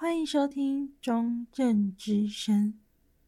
欢迎收听中正之声。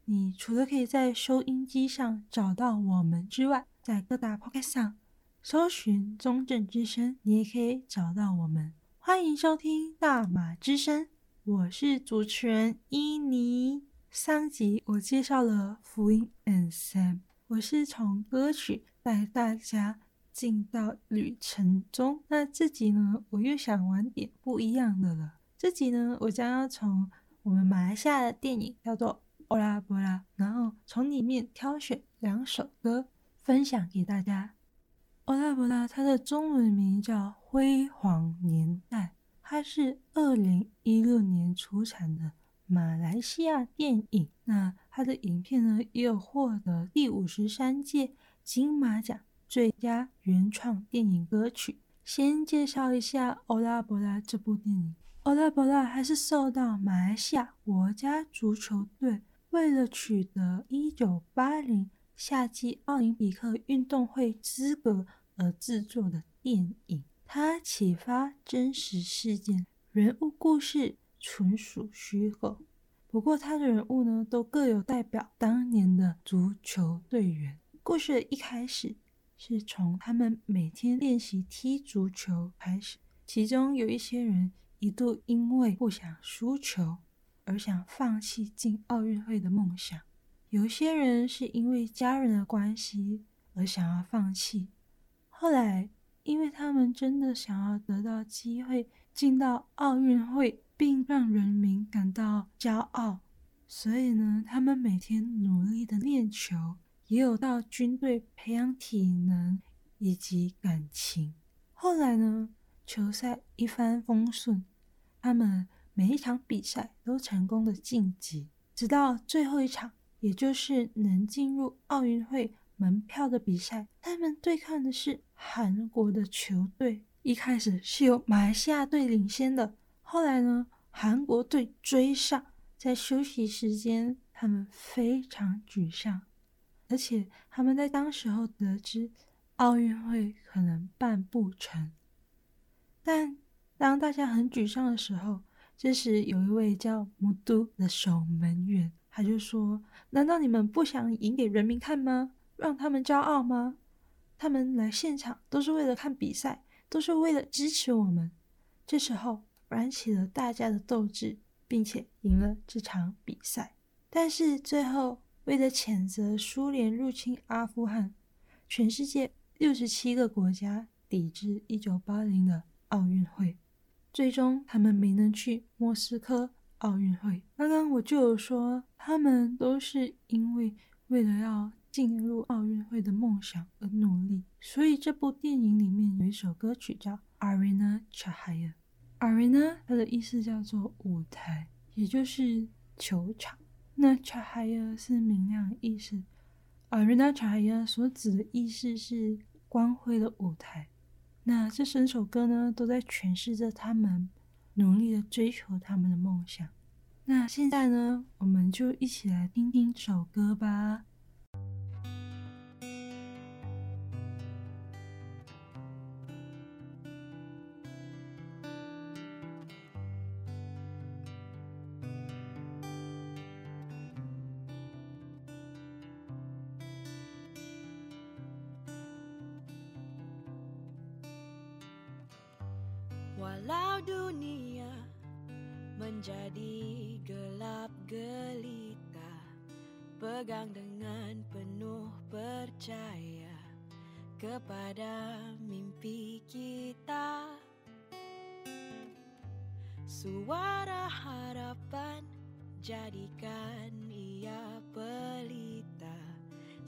你除了可以在收音机上找到我们之外，在各大 Podcast 上搜寻中正之声，你也可以找到我们。欢迎收听大马之声，我是主持人伊妮。上集我介绍了福音 and Sam，我是从歌曲带大家进到旅程中。那这集呢，我又想玩点不一样的了。这集呢，我将要从我们马来西亚的电影叫做《欧拉波拉》，然后从里面挑选两首歌分享给大家。《欧拉波拉》它的中文名叫《辉煌年代》，它是二零一六年出产的马来西亚电影。那它的影片呢，也有获得第五十三届金马奖最佳原创电影歌曲。先介绍一下《欧拉波拉》这部电影。欧拉波拉还是受到马来西亚国家足球队为了取得一九八零夏季奥林匹克运动会资格而制作的电影。它启发真实事件，人物故事纯属虚构。不过，他的人物呢，都各有代表当年的足球队员。故事的一开始是从他们每天练习踢足球开始，其中有一些人。一度因为不想输球而想放弃进奥运会的梦想，有些人是因为家人的关系而想要放弃。后来，因为他们真的想要得到机会进到奥运会，并让人民感到骄傲，所以呢，他们每天努力的练球，也有到军队培养体能以及感情。后来呢，球赛一帆风顺。他们每一场比赛都成功的晋级，直到最后一场，也就是能进入奥运会门票的比赛。他们对抗的是韩国的球队。一开始是由马来西亚队领先的，后来呢，韩国队追上，在休息时间，他们非常沮丧，而且他们在当时候得知奥运会可能办不成，但。当大家很沮丧的时候，这时有一位叫木都的守门员，他就说：“难道你们不想赢给人民看吗？让他们骄傲吗？他们来现场都是为了看比赛，都是为了支持我们。”这时候燃起了大家的斗志，并且赢了这场比赛。但是最后，为了谴责苏联入侵阿富汗，全世界六十七个国家抵制一九八零的奥运会。最终，他们没能去莫斯科奥运会。刚刚我就有说，他们都是因为为了要进入奥运会的梦想而努力。所以这部电影里面有一首歌曲叫《Arena Cahaya》，Arena 它的意思叫做舞台，也就是球场。那 Cahaya 是明亮的意思，Arena Chaya 所指的意思是光辉的舞台。那这三首歌呢，都在诠释着他们努力的追求他们的梦想。那现在呢，我们就一起来听听这首歌吧。Walau dunia menjadi gelap gelita Pegang dengan penuh percaya Kepada mimpi kita. Suara harapan jadikan ia pelita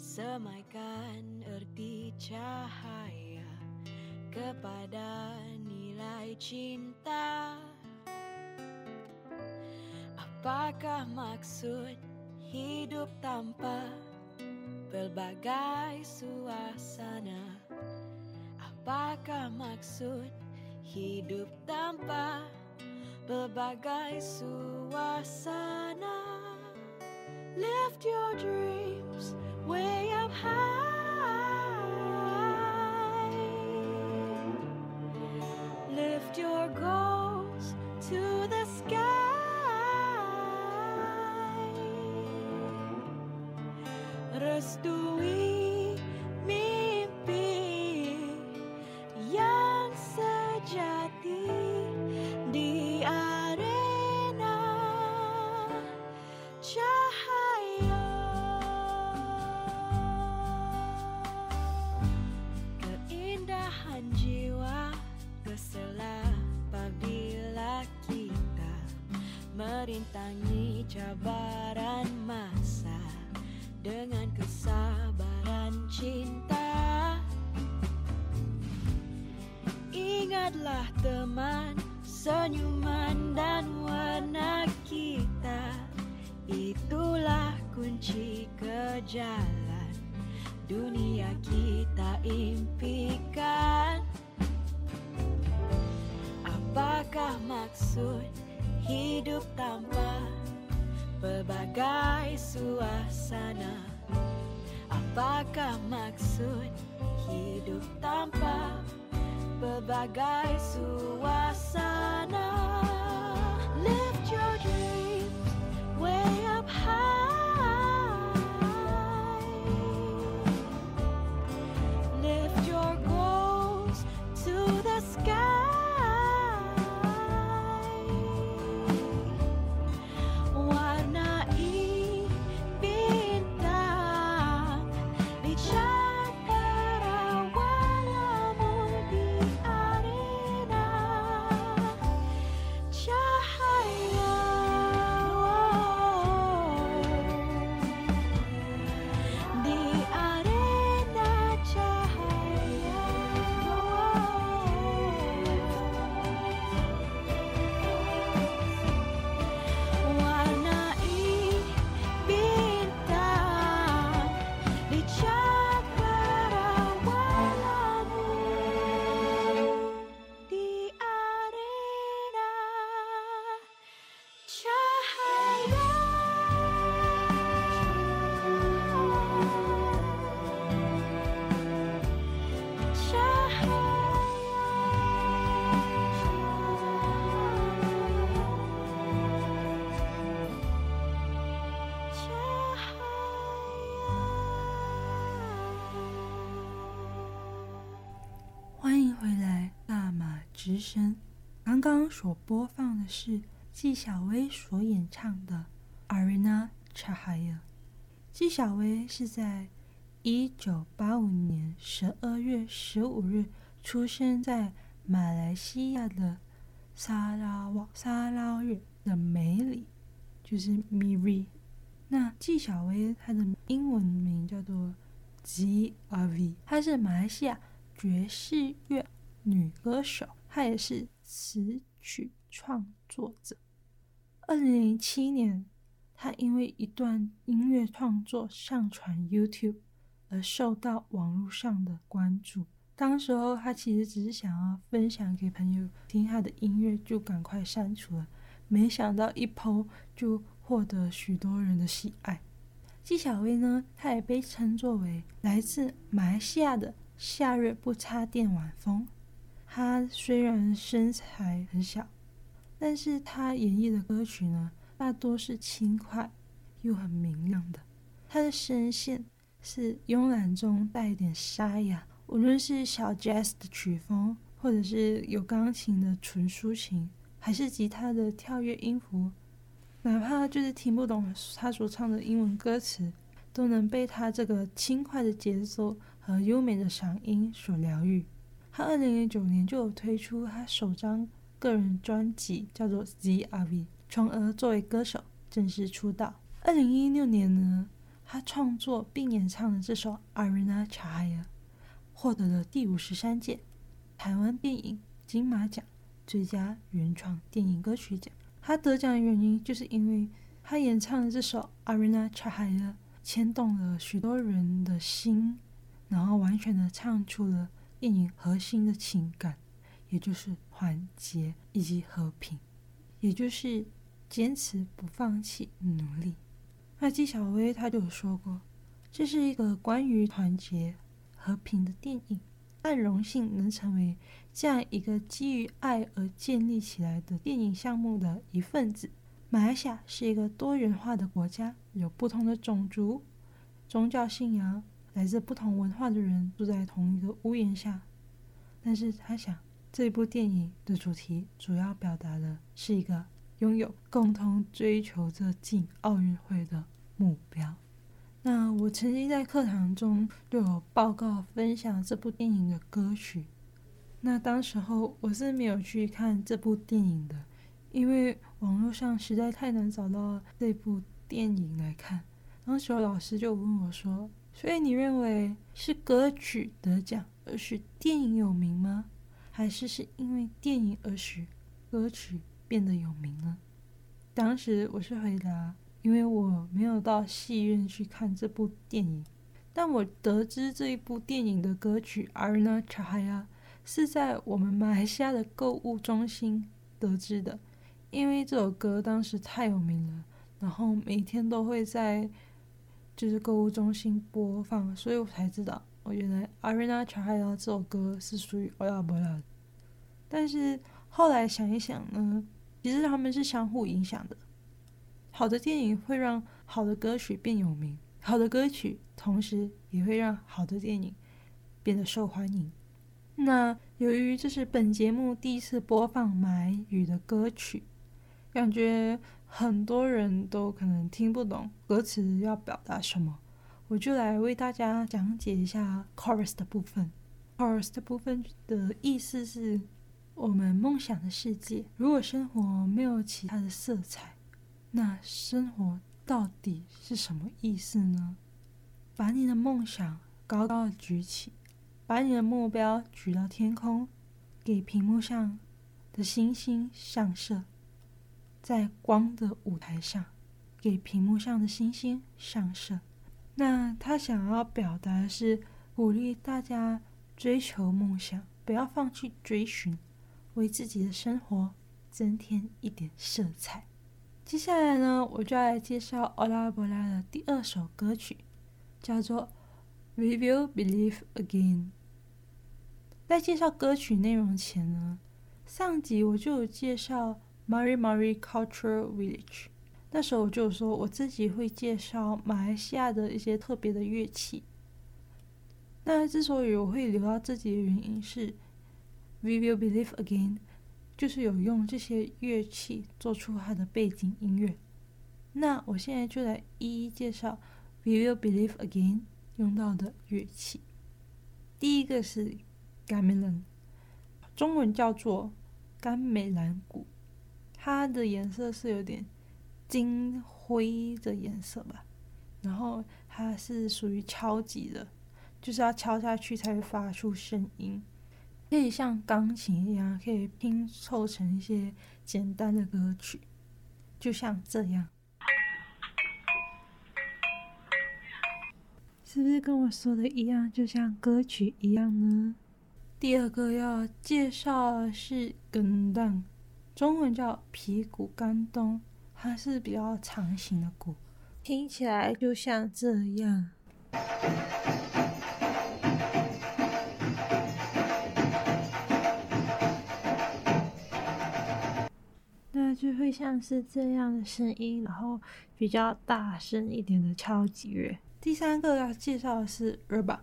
Semaikan erti cahaya kepada nilai cinta. Apakah maksud hidup tanpa pelbagai suasana? Apakah maksud hidup tanpa pelbagai suasana? Lift your dreams way up high Ingatlah teman, senyuman dan warna kita Itulah kunci ke jalan dunia kita impikan Apakah maksud hidup tanpa pelbagai suasana? Apakah maksud hidup tanpa berbagai suasana. 之声。刚刚所播放的是纪晓薇所演唱的《Arena Chahaya》。纪晓薇是在一九八五年十二月十五日出生在马来西亚的沙拉瓦沙拉日的梅里，就是 Miri。那纪晓薇她的英文名叫做 G.R.V，她是马来西亚爵士乐女歌手，他也是词曲创作者。二零零七年，他因为一段音乐创作上传 YouTube 而受到网络上的关注。当时候，他其实只是想要分享给朋友听他的音乐，就赶快删除了。没想到一 PO 就获得许多人的喜爱。纪晓薇呢，她也被称作为来自马来西亚的夏日不插电晚风。他虽然身材很小，但是他演绎的歌曲呢，大多是轻快又很明亮的。他的声线是慵懒中带一点沙哑，无论是小 jazz 的曲风，或者是有钢琴的纯抒情，还是吉他的跳跃音符，哪怕就是听不懂他所唱的英文歌词，都能被他这个轻快的节奏和优美的嗓音所疗愈。他二零零九年就有推出他首张个人专辑，叫做《ZRV》，从而作为歌手正式出道。二零一六年呢，他创作并演唱的这首《Arena Chaya》，获得了第五十三届台湾电影金马奖最佳原创电影歌曲奖。他得奖的原因，就是因为他演唱的这首《Arena Chaya》牵动了许多人的心，然后完全的唱出了电影核心的情感，也就是团结以及和平，也就是坚持不放弃努力。那纪晓薇他就说过，这是一个关于团结和平的电影。很荣幸能成为这样一个基于爱而建立起来的电影项目的一份子。马来西亚是一个多元化的国家，有不同的种族、宗教信仰、来自不同文化的人住在同一个屋檐下。但是他想，这部电影的主题主要表达的是一个拥有共同追求着进奥运会的目标。那我曾经在课堂中对我报告分享这部电影的歌曲。那当时候我是没有去看这部电影的，因为网络上实在太难找到这部电影来看。当时候老师就问我说：“所以你认为是歌曲得奖而使电影有名吗？还是是因为电影而使歌曲变得有名呢？”当时我是回答：“因为我没有到戏院去看这部电影，但我得知这一部电影的歌曲《Aruna chaya》。”是在我们马来西亚的购物中心得知的，因为这首歌当时太有名了，然后每天都会在就是购物中心播放，所以我才知道，我原来 Arena Cahaya 这首歌是属于 Ola Bola 的。但是后来想一想呢，其实他们是相互影响的。好的电影会让好的歌曲变有名，好的歌曲同时也会让好的电影变得受欢迎。那由于这是本节目第一次播放马来语的歌曲，感觉很多人都可能听不懂歌词要表达什么，我就来为大家讲解一下 chorus 的部分。chorus 的部分的意思是我们梦想的世界。如果生活没有其他的色彩，那生活到底是什么意思呢？把你的梦想高高的举起。把你的目标举到天空，给屏幕上的星星上色，在光的舞台上，给屏幕上的星星上色。那他想要表达的是鼓励大家追求梦想，不要放弃追寻，为自己的生活增添一点色彩。接下来呢，我就要来介绍 Ola Bola 的第二首歌曲，叫做《We Will Believe Again》。在介绍歌曲内容前呢，上集我就有介绍 Mari Mari Cultural Village，那时候我就说我自己会介绍马来西亚的一些特别的乐器。那之所以我会留到自己的原因是，We Will Believe Again，就是有用这些乐器做出它的背景音乐。那我现在就来一一介绍 We Will Believe Again 用到的乐器。第一个是。Gamelan，中文叫做甘美兰鼓，它的颜色是有点金灰的颜色吧。然后它是属于敲击的，就是要敲下去才会发出声音，可以像钢琴一样，可以拼凑成一些简单的歌曲，就像这样。是不是跟我说的一样，就像歌曲一样呢？第二个要介绍的是跟当，中文叫皮骨甘冬，它是比较长形的鼓，听起来就像这样。那就会像是这样的声音，然后比较大声一点的敲击乐。第三个要介绍的是 rebab，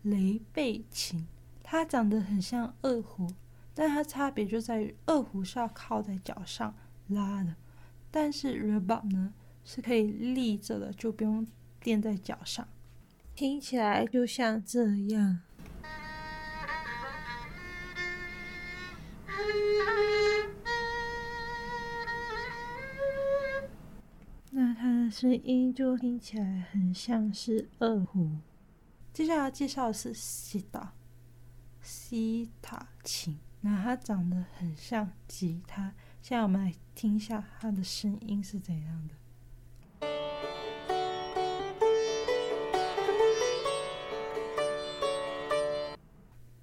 雷贝琴。它长得很像二胡，但它差别就在于二胡是要靠在脚上拉的，但是 rebab 呢是可以立着的，就不用垫在脚上，听起来就像这样。那它的声音就听起来很像是二胡。接下来介绍的是西塔。西塔琴，那它长得很像吉他。现在我们来听一下它的声音是怎样的。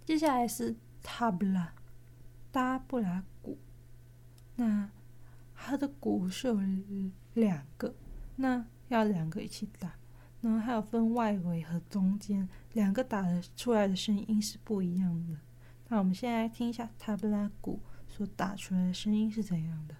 接下来是塔布拉，达布拉鼓。那它的鼓是有两个，那要两个一起打。然后还有分外围和中间，两个打的出来的声音是不一样的。那我们先来听一下塔布拉鼓所打出来的声音是怎样的。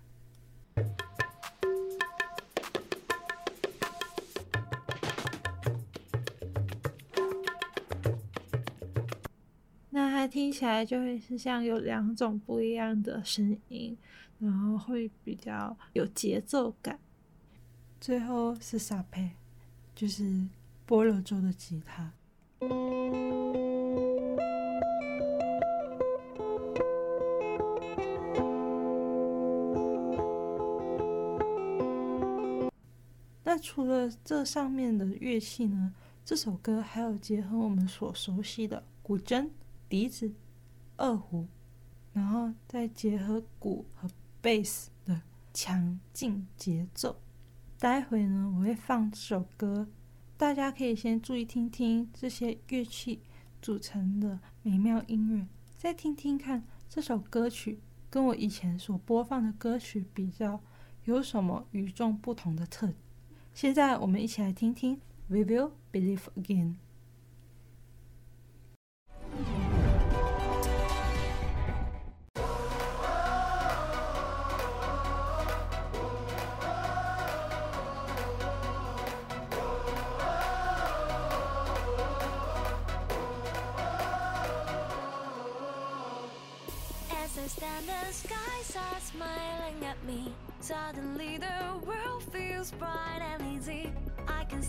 那它听起来就会是像有两种不一样的声音，然后会比较有节奏感。最后是萨佩，就是菠萝做的吉他。那除了这上面的乐器呢？这首歌还有结合我们所熟悉的古筝、笛子、二胡，然后再结合鼓和贝斯的强劲节奏。待会呢，我会放这首歌，大家可以先注意听听这些乐器组成的美妙音乐，再听听看这首歌曲跟我以前所播放的歌曲比较有什么与众不同的特点。现在我们一起来听听。We will believe again. As I stand, the skies are smiling at me. Suddenly, the world feels bright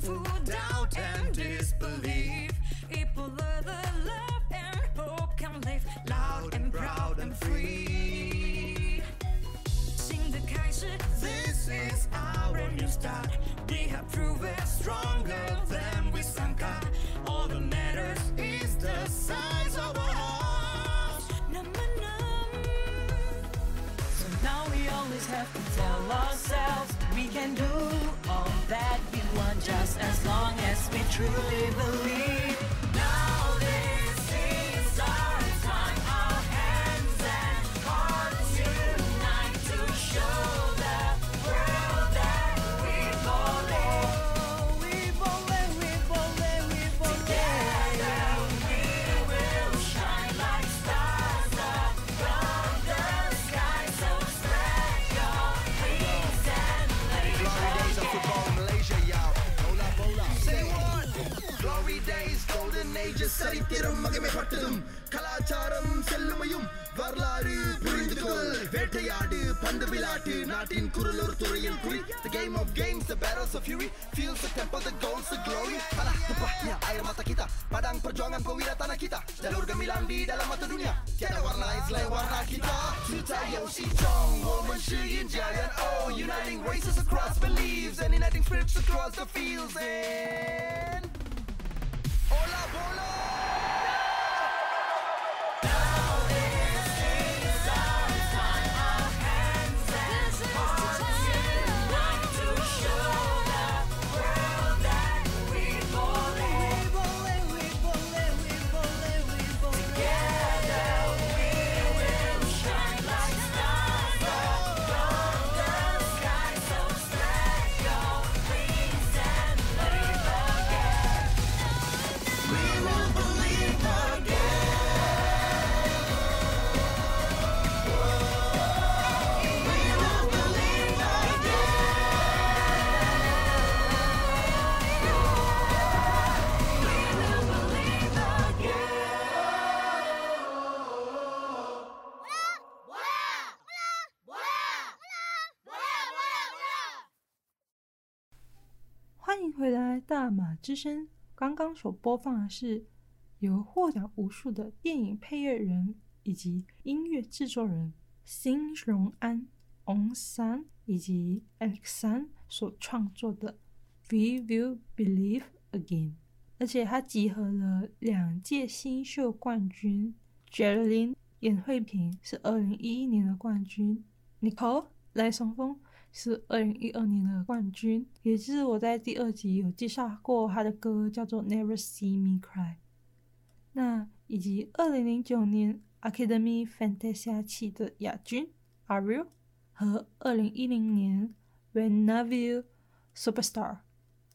through doubt and disbelief. People of the love and hope can live loud and proud and free. This is our new start. We have proven stronger than we sunk. All that matters is the sun. Tell ourselves we can do all that we want just as long as we truly believe. 之声。刚刚所播放的是由获奖无数的电影配乐人以及音乐制作人辛荣安 On San 以及 Alex San 所创作的《We Will Believe Again》，而且它集合了两届新秀冠军 Jerilyn 严慧萍是二零一一年的冠军，Nicole 赖松丰。是二零一二年的冠军，也是我在第二集有介绍过他的歌，叫做《Never See Me Cry》。那以及二零零九年 Academy Fantasia 期的亚军 Ariel 和二零一零年 When Naviu Superstar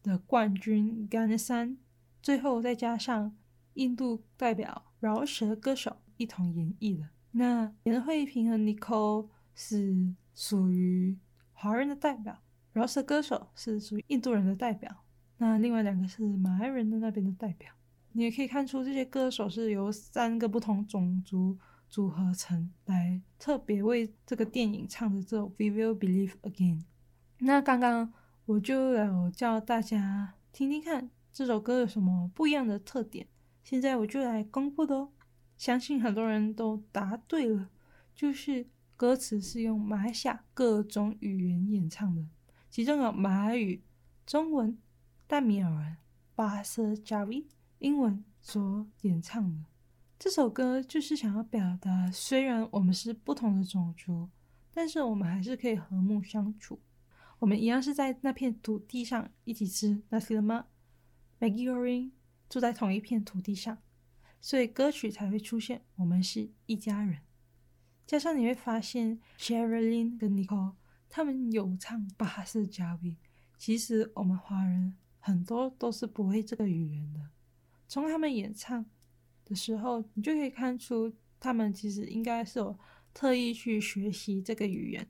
的冠军 Ganesan，最后再加上印度代表饶舌歌手一同演绎的。那严慧萍和 Nicole 是属于。华人的代表，饶舌歌手是属于印度人的代表，那另外两个是马来人的那边的代表。你也可以看出这些歌手是由三个不同种族组合成来特别为这个电影唱的这首《We Will Believe Again》。那刚刚我就有叫大家听听看这首歌有什么不一样的特点，现在我就来公布的哦。相信很多人都答对了，就是。歌词是用马来西亚各种语言演唱的，其中有马来语、中文、淡米尔文、巴斯加维、英文所演唱的。这首歌就是想要表达，虽然我们是不同的种族，但是我们还是可以和睦相处。我们一样是在那片土地上一起吃 Nasi Lemak、Maggi Goreng，住在同一片土地上，所以歌曲才会出现。我们是一家人。加上你会发现，Sherilyn 跟 Nicole 他们有唱巴哈斯加比。其实我们华人很多都是不会这个语言的。从他们演唱的时候，你就可以看出他们其实应该是有特意去学习这个语言。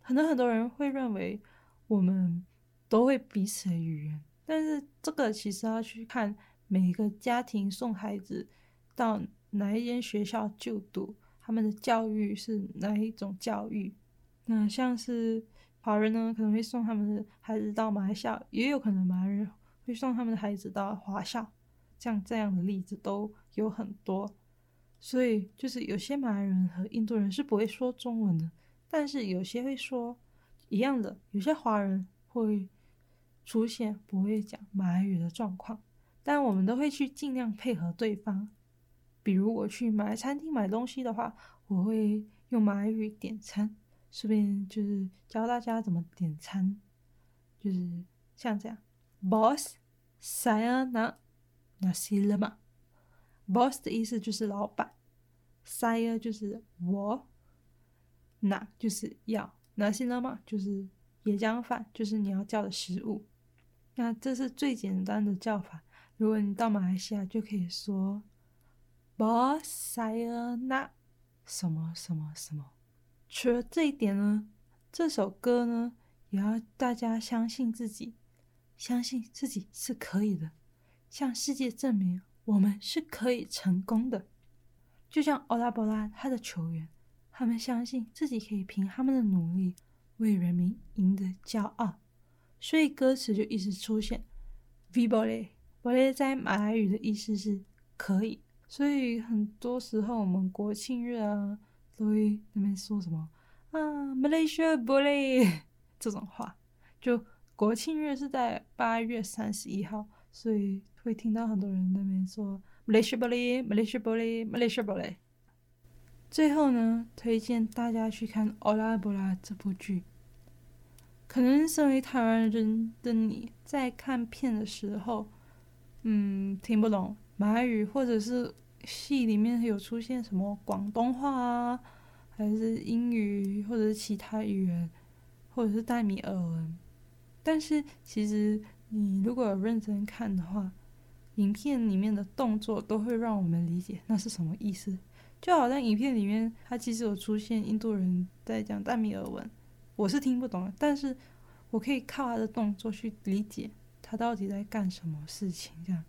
很多很多人会认为我们都会彼此的语言，但是这个其实要去看每一个家庭送孩子到哪一间学校就读。他们的教育是哪一种教育？那像是华人呢，可能会送他们的孩子到马来校，也有可能马来人会送他们的孩子到华校，像这样的例子都有很多。所以就是有些马来人和印度人是不会说中文的，但是有些会说一样的。有些华人会出现不会讲马来语的状况，但我们都会去尽量配合对方。比如我去马来餐厅买东西的话，我会用马来语点餐，顺便就是教大家怎么点餐，就是像这样，Boss saya na nasi l e m a。Boss 的意思就是老板，saya 就是我，na 就是要，nasi l e m a 就是椰浆饭，就是你要叫的食物。那这是最简单的叫法。如果你到马来西亚，就可以说。Boss saya nak 什么什么什么。除了这一点呢，这首歌呢也要大家相信自己，相信自己是可以的，向世界证明我们是可以成功的。就像欧拉博拉他的球员，他们相信自己可以凭他们的努力为人民赢得骄傲，所以歌词就一直出现 We boleh，boleh 在马来语的意思是可以。所以很多时候，我们国庆日啊，都会那边说什么啊，Malaysiabole 这种话。就国庆日是在八月三十一号，所以会听到很多人那边说 Malaysiabole Malaysiabole Malaysiabole。最后呢，推荐大家去看《Ola Bola》这部剧。可能身为台湾人的你在看片的时候，嗯，听不懂。马语，或者是戏里面有出现什么广东话啊，还是英语，或者是其他语言，或者是戴米尔文。但是其实你如果有认真看的话，影片里面的动作都会让我们理解那是什么意思。就好像影片里面它其实有出现印度人在讲戴米尔文，我是听不懂的，但是我可以靠他的动作去理解他到底在干什么事情。这样，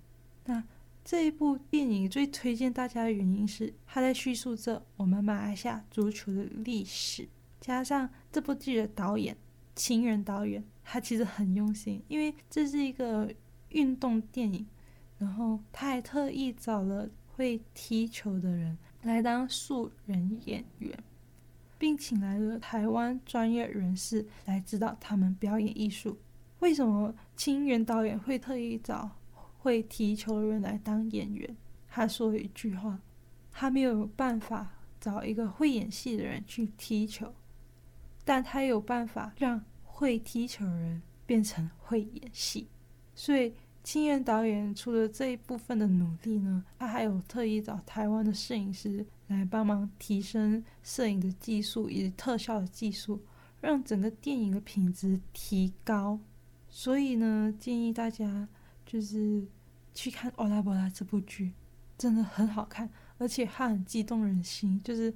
那。这一部电影最推荐大家的原因是，它在叙述着我们马来西亚足球的历史，加上这部剧的导演清原导演他其实很用心，因为这是一个运动电影，然后他还特意找了会踢球的人来当素人演员，并请来了台湾专业人士来指导他们表演艺术。为什么清原导演会特意找会踢球的人来当演员？他说了一句话：他没有办法找一个会演戏的人去踢球。但他有办法让会踢球的人变成会演戏，所以清原导演除了这一部分的努力呢，他还有特意找台湾的摄影师来帮忙提升摄影的技术以及特效的技术，让整个电影的品质提高。所以呢，建议大家就是去看《欧拉博拉》这部剧，真的很好看，而且它很激动人心，就是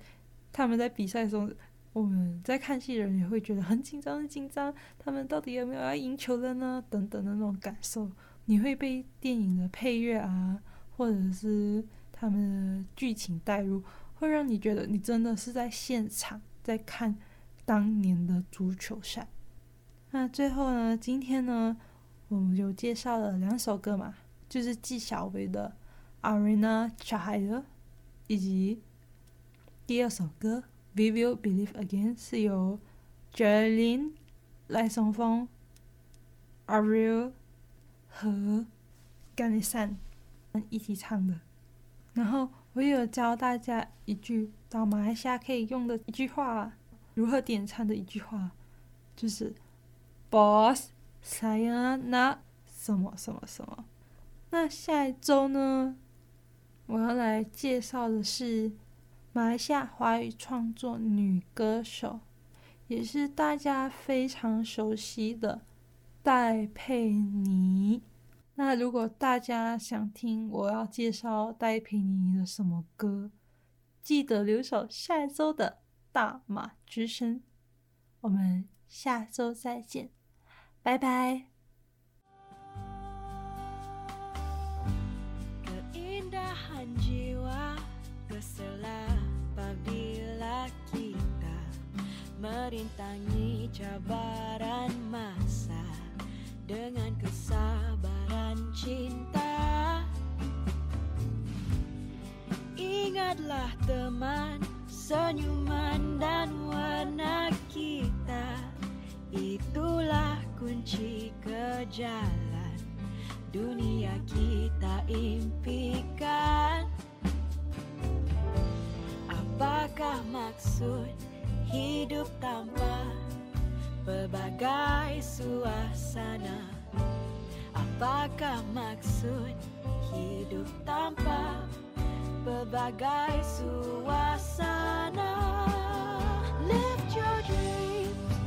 他们在比赛中。我们在看戏的人也会觉得很紧张，很紧张。他们到底有没有要赢球了呢？等等的那种感受，你会被电影的配乐啊，或者是他们的剧情带入，会让你觉得你真的是在现场在看当年的足球赛。那最后呢，今天呢，我们就介绍了两首歌嘛，就是纪晓薇的《Arena Child》，以及第二首歌。We Will Believe Again 是由 Jerilyn 赖松峰、Ariel 和 Ganesan 一起唱的。然后我有教大家一句到马来西亚可以用的一句话，如何点唱的一句话，就是 Boss saya na 什么什么什么。那下一周呢，我要来介绍的是。马来西亚华语创作女歌手，也是大家非常熟悉的戴佩妮。那如果大家想听我要介绍戴佩妮的什么歌，记得留守下一周的大马之声。我们下周再见，拜拜。Merintangi cabaran masa dengan kesabaran cinta. Ingatlah teman, senyuman dan warna kita. Itulah kunci ke jalan dunia kita impikan. Apakah maksud hidup tanpa pelbagai suasana. Apakah maksud hidup tanpa pelbagai suasana? Your dreams,